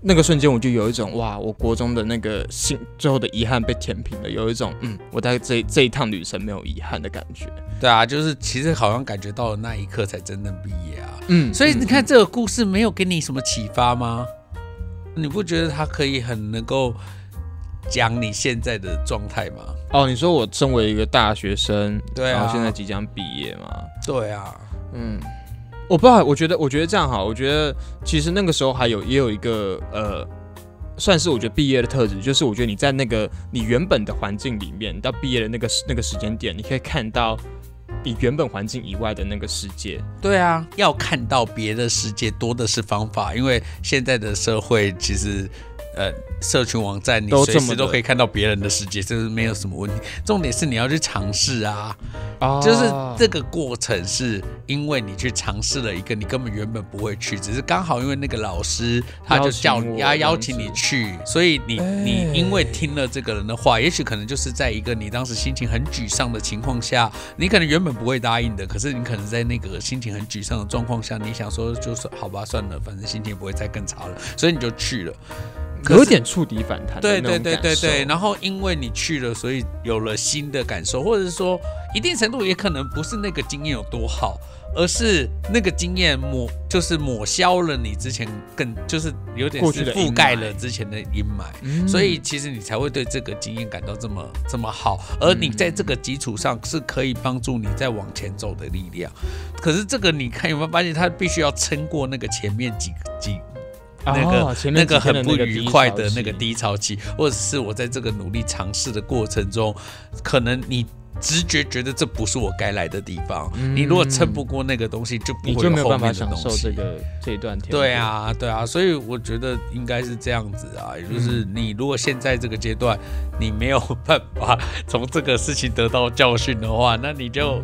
Speaker 1: 那个瞬间我就有一种哇，我国中的那个心最后的遗憾被填平了，有一种嗯，我在这这一趟旅程没有遗憾的感觉。
Speaker 2: 对啊，就是其实好像感觉到了那一刻才真正毕业啊。嗯，所以你看这个故事没有给你什么启发吗？你不觉得他可以很能够讲你现在的状态吗？
Speaker 1: 哦，你说我身为一个大学生，
Speaker 2: 对
Speaker 1: 啊，然后现在即将毕业嘛？
Speaker 2: 对啊，嗯。
Speaker 1: 我不知道，我觉得，我觉得这样好。我觉得其实那个时候还有也有一个呃，算是我觉得毕业的特质，就是我觉得你在那个你原本的环境里面，到毕业的那个那个时间点，你可以看到你原本环境以外的那个世界。
Speaker 2: 对啊，要看到别的世界多的是方法，因为现在的社会其实。呃，社群网站你随时都可以看到别人的世界，这是没有什么问题。重点是你要去尝试啊，就是这个过程是因为你去尝试了一个你根本原本不会去，只是刚好因为那个老师他就叫你要邀请你去，所以你你因为听了这个人的话，也许可能就是在一个你当时心情很沮丧的情况下，你可能原本不会答应的，可是你可能在那个心情很沮丧的状况下，你想说就是好吧，算了，反正心情不会再更差了，所以你就去了。
Speaker 1: 有点触底反弹，
Speaker 2: 对对对对对。然后因为你去了，所以有了新的感受，或者是说，一定程度也可能不是那个经验有多好，而是那个经验抹就是抹消了你之前更就是有点是覆盖了之前的阴霾，所以其实你才会对这个经验感到这么这么好。而你在这个基础上是可以帮助你再往前走的力量。可是这个你看有没有发现，他必须要撑过那个前面几几。那个那个很不愉快的那个低潮期，或者是我在这个努力尝试的过程中，可能你直觉觉得这不是我该来的地方。你如果撑不过那个东西，就不会
Speaker 1: 有
Speaker 2: 后面
Speaker 1: 的东西。这个这一段
Speaker 2: 对啊，对啊，所以我觉得应该是这样子啊，也就是你如果现在这个阶段你没有办法 从这个事情得到教训的话，那你就。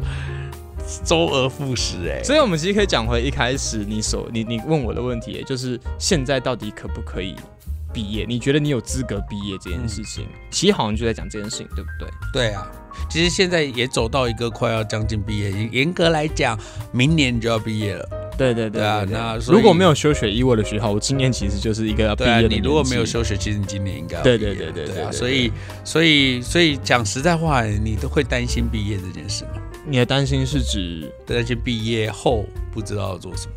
Speaker 2: 周而复始，哎，
Speaker 1: 所以我们其实可以讲回一开始你所你你问我的问题，就是现在到底可不可以毕业？你觉得你有资格毕业这件事情，其实好像就在讲这件事情，对不对？
Speaker 2: 对啊，其实现在也走到一个快要将近毕业，严格来讲，明年就要毕业了。
Speaker 1: 对对对啊，那如果没有休学意味的学校，我今年其实就是一个要毕业的。
Speaker 2: 你如果没有休学，其实你今年应该
Speaker 1: 对对对对
Speaker 2: 对啊。所以所以所以讲实在话，你都会担心毕业这件事吗？
Speaker 1: 你的担心是指
Speaker 2: 担心毕业后不知道做什么，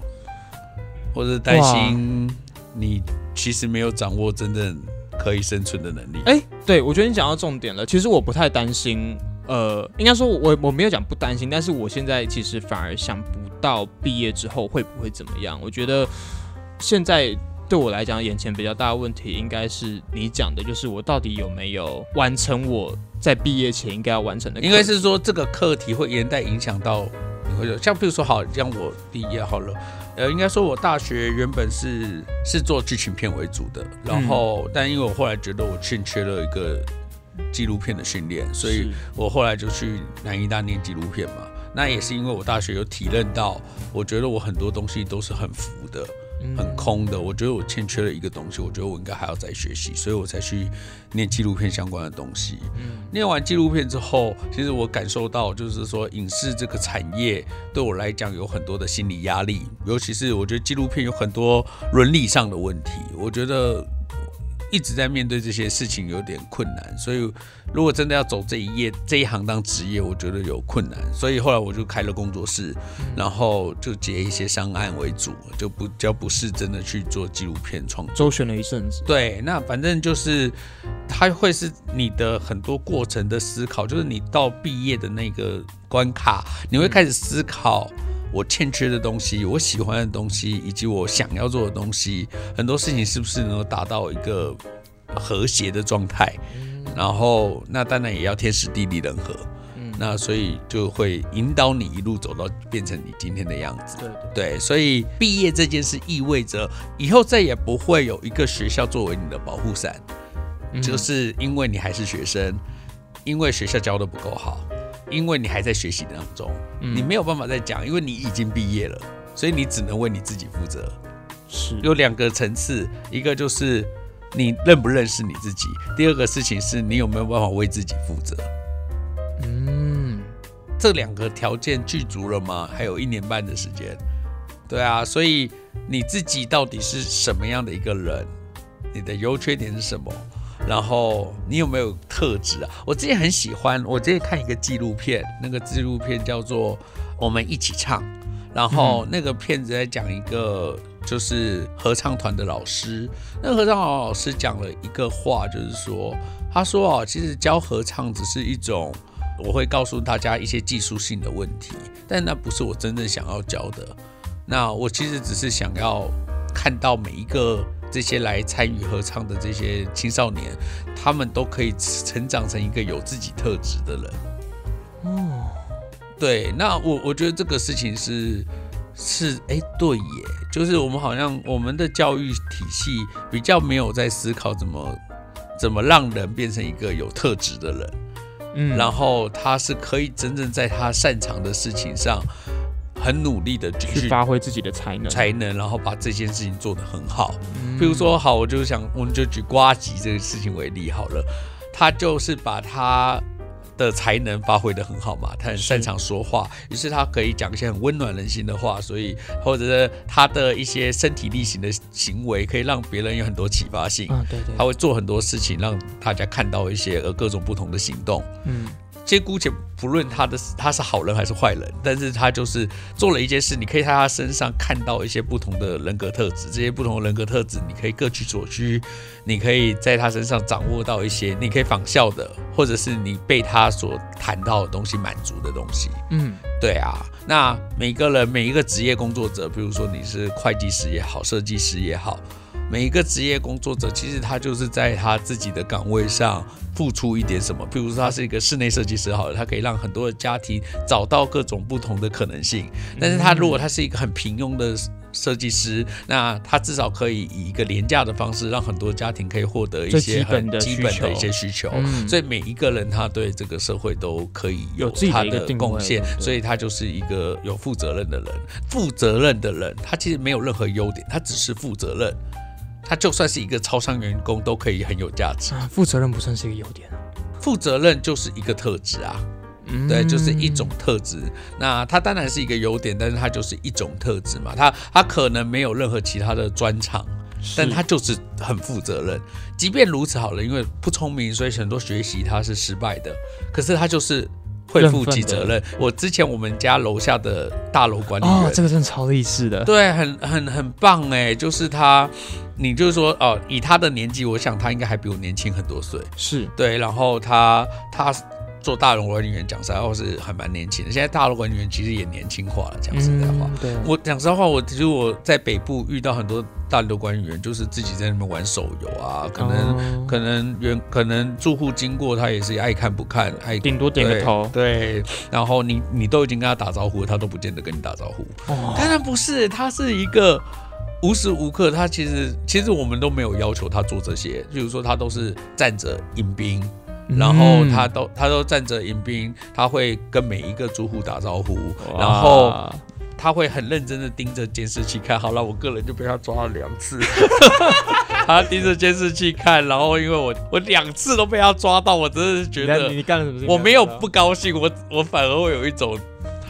Speaker 2: 或者担心你其实没有掌握真正可以生存的能力？
Speaker 1: 哎，对我觉得你讲到重点了。其实我不太担心呃，应该说我我没有讲不担心，但是我现在其实反而想不到毕业之后会不会怎么样。我觉得现在对我来讲，眼前比较大的问题应该是你讲的，就是我到底有没有完成我在毕业前应该要完成的。
Speaker 2: 应该是说这个课题会连带影响到你会有，像比如说好，像我毕业好了。呃，应该说，我大学原本是是做剧情片为主的，然后，但因为我后来觉得我欠缺了一个纪录片的训练，所以我后来就去南医大念纪录片嘛。那也是因为我大学有体认到，我觉得我很多东西都是很浮的。很空的，我觉得我欠缺了一个东西，我觉得我应该还要再学习，所以我才去念纪录片相关的东西。念完纪录片之后，其实我感受到，就是说影视这个产业对我来讲有很多的心理压力，尤其是我觉得纪录片有很多伦理上的问题，我觉得。一直在面对这些事情有点困难，所以如果真的要走这一页这一行当职业，我觉得有困难。所以后来我就开了工作室，然后就接一些商案为主，就不较不是真的去做纪录片创作。
Speaker 1: 周旋了一阵子，
Speaker 2: 对，那反正就是它会是你的很多过程的思考，就是你到毕业的那个关卡，你会开始思考。我欠缺的东西，我喜欢的东西，以及我想要做的东西，很多事情是不是能够达到一个和谐的状态？然后，那当然也要天时地利人和。那所以就会引导你一路走到变成你今天的样子。
Speaker 1: 对
Speaker 2: 对。所以毕业这件事意味着以后再也不会有一个学校作为你的保护伞，就是因为你还是学生，因为学校教的不够好。因为你还在学习当中，你没有办法再讲，因为你已经毕业了，所以你只能为你自己负责。
Speaker 1: 是
Speaker 2: 有两个层次，一个就是你认不认识你自己，第二个事情是你有没有办法为自己负责。嗯，这两个条件具足了吗？还有一年半的时间。对啊，所以你自己到底是什么样的一个人？你的优缺点是什么？然后你有没有特质啊？我之前很喜欢，我之前看一个纪录片，那个纪录片叫做《我们一起唱》，然后那个片子在讲一个就是合唱团的老师，那个合唱团老师讲了一个话，就是说，他说哦，其实教合唱只是一种，我会告诉大家一些技术性的问题，但那不是我真正想要教的。那我其实只是想要看到每一个。这些来参与合唱的这些青少年，他们都可以成长成一个有自己特质的人。哦，对，那我我觉得这个事情是是哎，对耶，就是我们好像我们的教育体系比较没有在思考怎么怎么让人变成一个有特质的人，嗯，然后他是可以真正在他擅长的事情上。很努力的
Speaker 1: 去发挥自己的才能，
Speaker 2: 才能，然后把这件事情做得很好。比如说，好，我就想，我们就举瓜吉这个事情为例好了。他就是把他的才能发挥的很好嘛，他很擅长说话，于是他可以讲一些很温暖人心的话，所以或者是他的一些身体力行的行为，可以让别人有很多启发性。
Speaker 1: 嗯，对对，
Speaker 2: 他会做很多事情，让大家看到一些呃各种不同的行动。嗯。先姑且不论他的他是好人还是坏人，但是他就是做了一件事，你可以在他身上看到一些不同的人格特质，这些不同的人格特质，你可以各取所需，你可以在他身上掌握到一些你可以仿效的，或者是你被他所谈到的东西满足的东西。嗯，对啊，那每个人每一个职业工作者，比如说你是会计师也好，设计师也好。每一个职业工作者，其实他就是在他自己的岗位上付出一点什么。譬如说，他是一个室内设计师，好了，他可以让很多的家庭找到各种不同的可能性。但是他如果他是一个很平庸的设计师，那他至少可以以一个廉价的方式，让很多家庭可以获得一些很基本的一些需求。所以每一个人他对这个社会都可以有他的贡献，所以他就是一个有负责任的人。负责任的人，他其实没有任何优点，他只是负责任。他就算是一个超商员工，都可以很有价值。
Speaker 1: 负责任不算是一个优点啊，
Speaker 2: 负责任就是一个特质啊，对，就是一种特质。那他当然是一个优点，但是他就是一种特质嘛。他他可能没有任何其他的专长，但他就是很负责任。即便如此好了，因为不聪明，所以很多学习他是失败的。可是他就是会负起责任。我之前我们家楼下的大楼管理员，
Speaker 1: 这个真的超励志的，
Speaker 2: 对，很很很棒哎，就是他。你就是说哦，以他的年纪，我想他应该还比我年轻很多岁。
Speaker 1: 是
Speaker 2: 对，然后他他做大楼管理员，讲实在话是还蛮年轻的。现在大楼管理员其实也年轻化了，讲实在话。
Speaker 1: 对，
Speaker 2: 我讲实在话，我其实我在北部遇到很多大楼管理员，就是自己在那边玩手游啊，可能可能原可能住户经过他也是爱看不看，爱
Speaker 1: 顶多点个头。
Speaker 2: 对，然后你你都已经跟他打招呼，他都不见得跟你打招呼。当然不是，他是一个。无时无刻，他其实其实我们都没有要求他做这些，比如说他都是站着迎宾，然后他都他都站着迎宾，他会跟每一个住户打招呼，然后他会很认真的盯着监视器看。好了，我个人就被他抓了两次，他盯着监视器看，然后因为我我两次都被他抓到，我真的是觉得
Speaker 1: 你干了什么？
Speaker 2: 我没有不高兴，我我反而会有一种。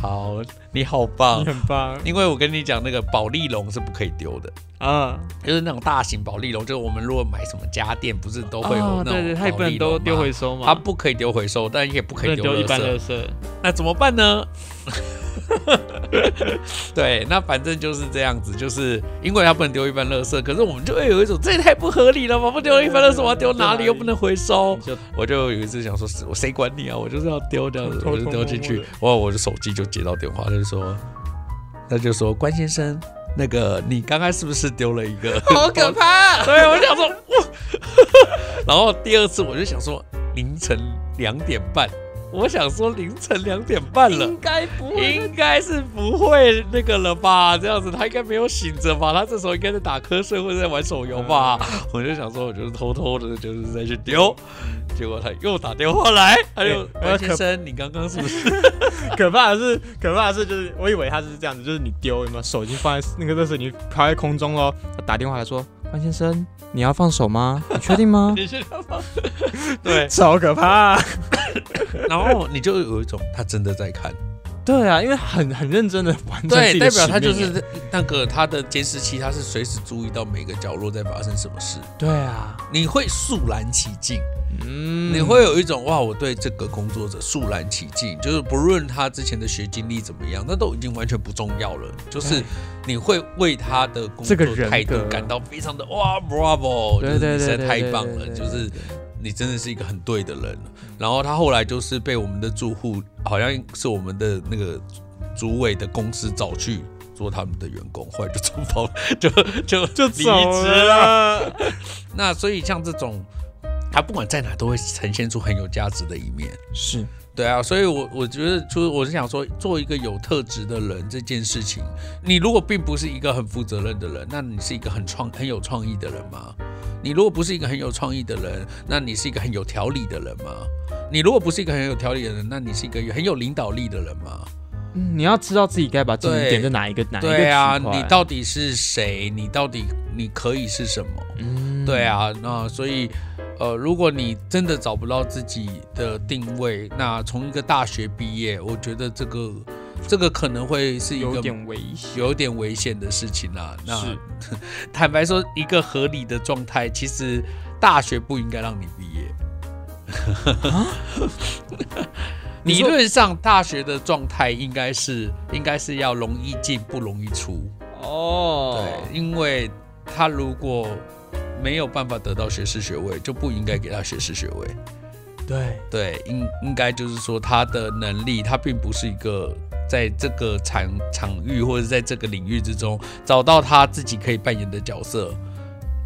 Speaker 2: 好，你好棒，
Speaker 1: 你很棒。
Speaker 2: 因为我跟你讲，那个保利龙是不可以丢的啊，就是那种大型保利龙，就是我们如果买什么家电，不是都会有那种对
Speaker 1: 对，它也不能都丢回收吗？
Speaker 2: 它不可以丢回收，但也不可以丢
Speaker 1: 一般垃圾。
Speaker 2: 那怎么办呢？对，那反正就是这样子，就是因为他不能丢一般垃圾，可是我们就会有一种这也太不合理了嘛！不丢一般垃圾，我要丢哪里？又不能回收。我就有一次想说，我谁管你啊？我就是要丢这样子，我就丢进去。哇，我的手机就接到电话，他就说，他就说关先生，那个你刚刚是不是丢了一个？
Speaker 1: 好可怕！
Speaker 2: 对，我想说，哇。然后第二次我就想说，凌晨两点半。我想说凌晨两点半了，
Speaker 1: 应该不会，
Speaker 2: 应该是不会那个了吧？这样子他应该没有醒着吧？他这时候应该在打瞌睡或者在玩手游吧？我就想说，我就是偷偷的，就是在去丢。结果他又打电话来，他就王先生，你刚刚是不是？
Speaker 1: 可怕的是，可怕的是，就是我以为他是这样子，就是你丢有没有手机放在那个，那时候你飘在空中喽。他打电话来说，关先生，你要放手吗？你确定吗？
Speaker 2: 你确定吗？对，
Speaker 1: 超可怕。
Speaker 2: 然后你就有一种他真的在看，
Speaker 1: 对啊，因为很很认真的玩，
Speaker 2: 对，代表他就是那个他的监视器，他是随时注意到每个角落在发生什么事。
Speaker 1: 对啊，
Speaker 2: 你会肃然起敬，嗯，你会有一种哇，我对这个工作者肃然起敬，就是不论他之前的学经历怎么样，那都已经完全不重要了，就是你会为他的工作态度感到非常的哇，bravo，
Speaker 1: 对对对，
Speaker 2: 实在太棒了，就是。你真的是一个很对的人，然后他后来就是被我们的住户，好像是我们的那个主委的公司找去做他们的员工，后来就走跑，就就
Speaker 1: 就离职了。
Speaker 2: 那所以像这种，他不管在哪都会呈现出很有价值的一面。
Speaker 1: 是
Speaker 2: 对啊，所以我我觉得，就是我是想说，做一个有特质的人这件事情，你如果并不是一个很负责任的人，那你是一个很创很有创意的人吗？你如果不是一个很有创意的人，那你是一个很有条理的人吗？你如果不是一个很有条理的人，那你是一个很有领导力的人吗？
Speaker 1: 嗯，你要知道自己该把自己点在哪一个哪一个对
Speaker 2: 啊，你到底是谁？你到底你可以是什么？嗯，对啊，那所以，呃，如果你真的找不到自己的定位，那从一个大学毕业，我觉得这个。这个可能会是一个
Speaker 1: 有点危险、
Speaker 2: 有点危险的事情啦。那 坦白说，一个合理的状态，其实大学不应该让你毕业。理论上，大学的状态应该是应该是要容易进不容易出。哦，对，因为他如果没有办法得到学士学位，就不应该给他学士学位。
Speaker 1: 对
Speaker 2: 对，应应该就是说他的能力，他并不是一个。在这个场场域或者在这个领域之中找到他自己可以扮演的角色，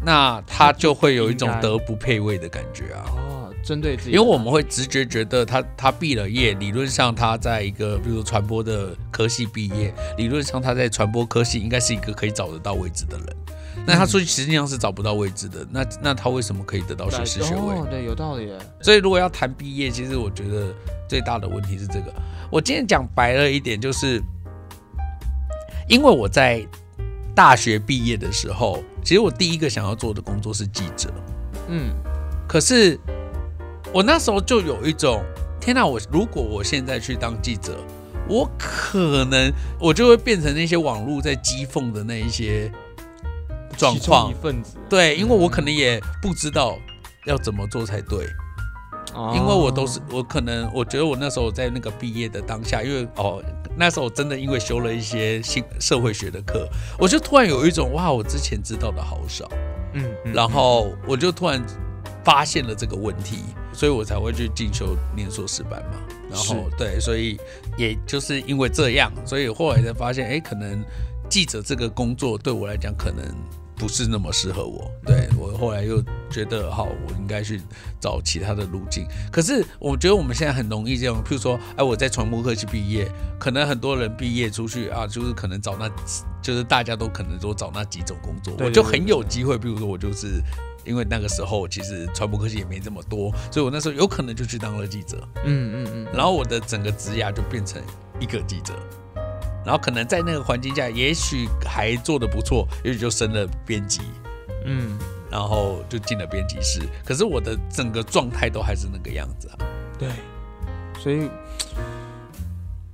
Speaker 2: 那他就会有一种德不配位的感觉啊。
Speaker 1: 哦，针对自己，
Speaker 2: 因为我们会直觉觉得他他毕了业，理论上他在一个比如传播的科系毕业，理论上他在传播科系应该是一个可以找得到位置的人。那他出去实际上是找不到位置的，那那他为什么可以得到学士学位？
Speaker 1: 对，有道理。
Speaker 2: 所以如果要谈毕业，其实我觉得最大的问题是这个。我今天讲白了一点，就是因为我在大学毕业的时候，其实我第一个想要做的工作是记者。嗯，可是我那时候就有一种，天哪！我如果我现在去当记者，我可能我就会变成那些网络在讥讽的那一些状况
Speaker 1: 一份子。
Speaker 2: 对，因为我可能也不知道要怎么做才对。因为我都是我可能我觉得我那时候在那个毕业的当下，因为哦那时候真的因为修了一些新社会学的课，我就突然有一种哇，我之前知道的好少，嗯，然后我就突然发现了这个问题，所以我才会去进修念硕士班嘛。然后对，所以也就是因为这样，所以后来才发现，哎，可能记者这个工作对我来讲，可能。不是那么适合我，对我后来又觉得好，我应该去找其他的路径。可是我觉得我们现在很容易这样，譬如说，哎，我在传播科技毕业，可能很多人毕业出去啊，就是可能找那，就是大家都可能都找那几种工作，我就很有机会。比如说，我就是因为那个时候其实传播科技也没这么多，所以我那时候有可能就去当了记者。嗯嗯嗯，然后我的整个职涯就变成一个记者。然后可能在那个环境下，也许还做的不错，也许就升了编辑，嗯，然后就进了编辑室。可是我的整个状态都还是那个样子啊。
Speaker 1: 对，所以，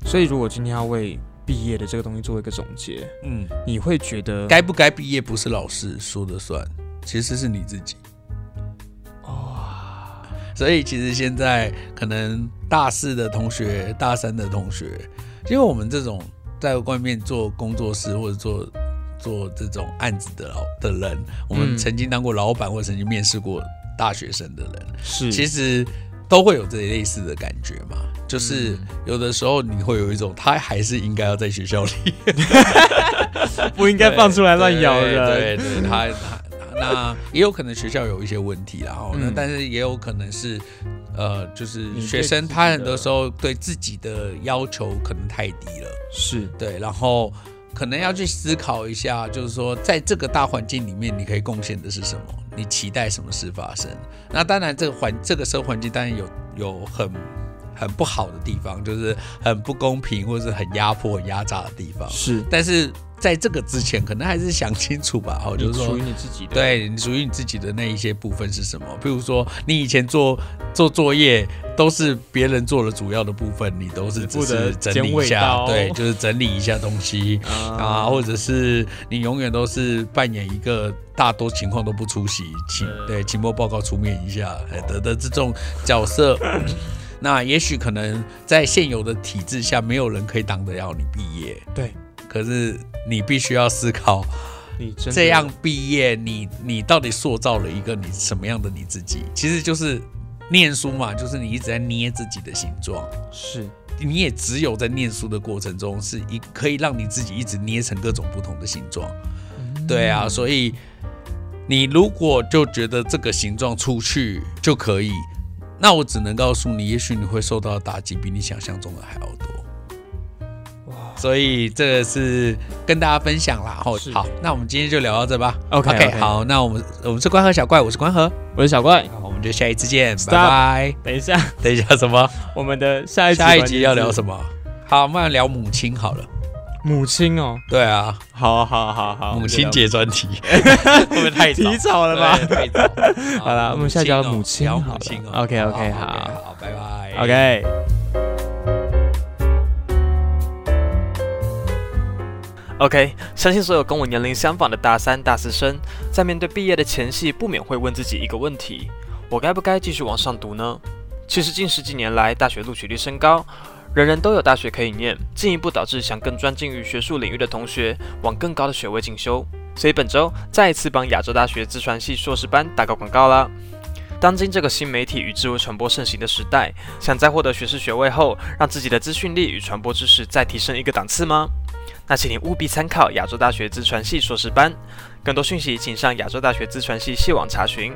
Speaker 1: 所以如果今天要为毕业的这个东西做一个总结，嗯，你会觉得
Speaker 2: 该不该毕业不是老师说的算，其实是你自己。哇，所以其实现在可能大四的同学、大三的同学，因为我们这种。在外面做工作室或者做做这种案子的老的人，我们曾经当过老板或者曾经面试过大学生的人，
Speaker 1: 是
Speaker 2: 其实都会有这类似的感觉嘛。就是有的时候你会有一种，他还是应该要在学校里，
Speaker 1: 不应该放出来乱咬
Speaker 2: 的。对对，他他那也有可能学校有一些问题，然后那但是也有可能是。呃，就是学生他很多时候对自己的要求可能太低了，
Speaker 1: 是
Speaker 2: 对，然后可能要去思考一下，就是说在这个大环境里面，你可以贡献的是什么？你期待什么事发生？那当然，这个环这个社会环境当然有有很很不好的地方，就是很不公平或者是很压迫、很压榨的地方，
Speaker 1: 是，
Speaker 2: 但是。在这个之前，可能还是想清楚吧。哦，就是说，
Speaker 1: 属于你自己的，
Speaker 2: 对，属于你自己的那一些部分是什么？比如说，你以前做做作业都是别人做的主要的部分，你都是只是整理一下，对，就是整理一下东西啊，或者是你永远都是扮演一个大多情况都不出席，期对期末报告出面一下的的这种角色。那也许可能在现有的体制下，没有人可以挡得了你毕业。
Speaker 1: 对。
Speaker 2: 可是你必须要思考，你这样毕业，你你到底塑造了一个你什么样的你自己？其实就是念书嘛，就是你一直在捏自己的形状。
Speaker 1: 是，
Speaker 2: 你也只有在念书的过程中，是一可以让你自己一直捏成各种不同的形状。对啊，所以你如果就觉得这个形状出去就可以，那我只能告诉你，也许你会受到的打击比你想象中的还要多。所以这个是跟大家分享啦。好，好，那我们今天就聊到这吧。
Speaker 1: OK，
Speaker 2: 好，那我们我们是关河小怪，我是关河，
Speaker 1: 我是小怪，
Speaker 2: 我们就下一次见，拜拜。
Speaker 1: 等一下，
Speaker 2: 等一下，什么？
Speaker 1: 我们的下一
Speaker 2: 下一集要聊什么？好，我们聊母亲好了。
Speaker 1: 母亲哦，
Speaker 2: 对啊，
Speaker 1: 好好好好，
Speaker 2: 母亲节专题 会不会太
Speaker 1: 提早了吧？
Speaker 2: 太早。
Speaker 1: 好了，我们下聊母亲，
Speaker 2: 聊母亲。
Speaker 1: OK
Speaker 2: OK，
Speaker 1: 好，
Speaker 2: 好，拜拜。
Speaker 1: OK。OK，相信所有跟我年龄相仿的大三、大四生，在面对毕业的前夕，不免会问自己一个问题：我该不该继续往上读呢？其实近十几年来，大学录取率升高，人人都有大学可以念，进一步导致想更专精于学术领域的同学往更高的学位进修。所以本周再一次帮亚洲大学自传系硕士班打个广告啦！当今这个新媒体与智慧传播盛行的时代，想在获得学士学位后，让自己的资讯力与传播知识再提升一个档次吗？那请您务必参考亚洲大学自传系硕士班，更多讯息请上亚洲大学自传系系网查询。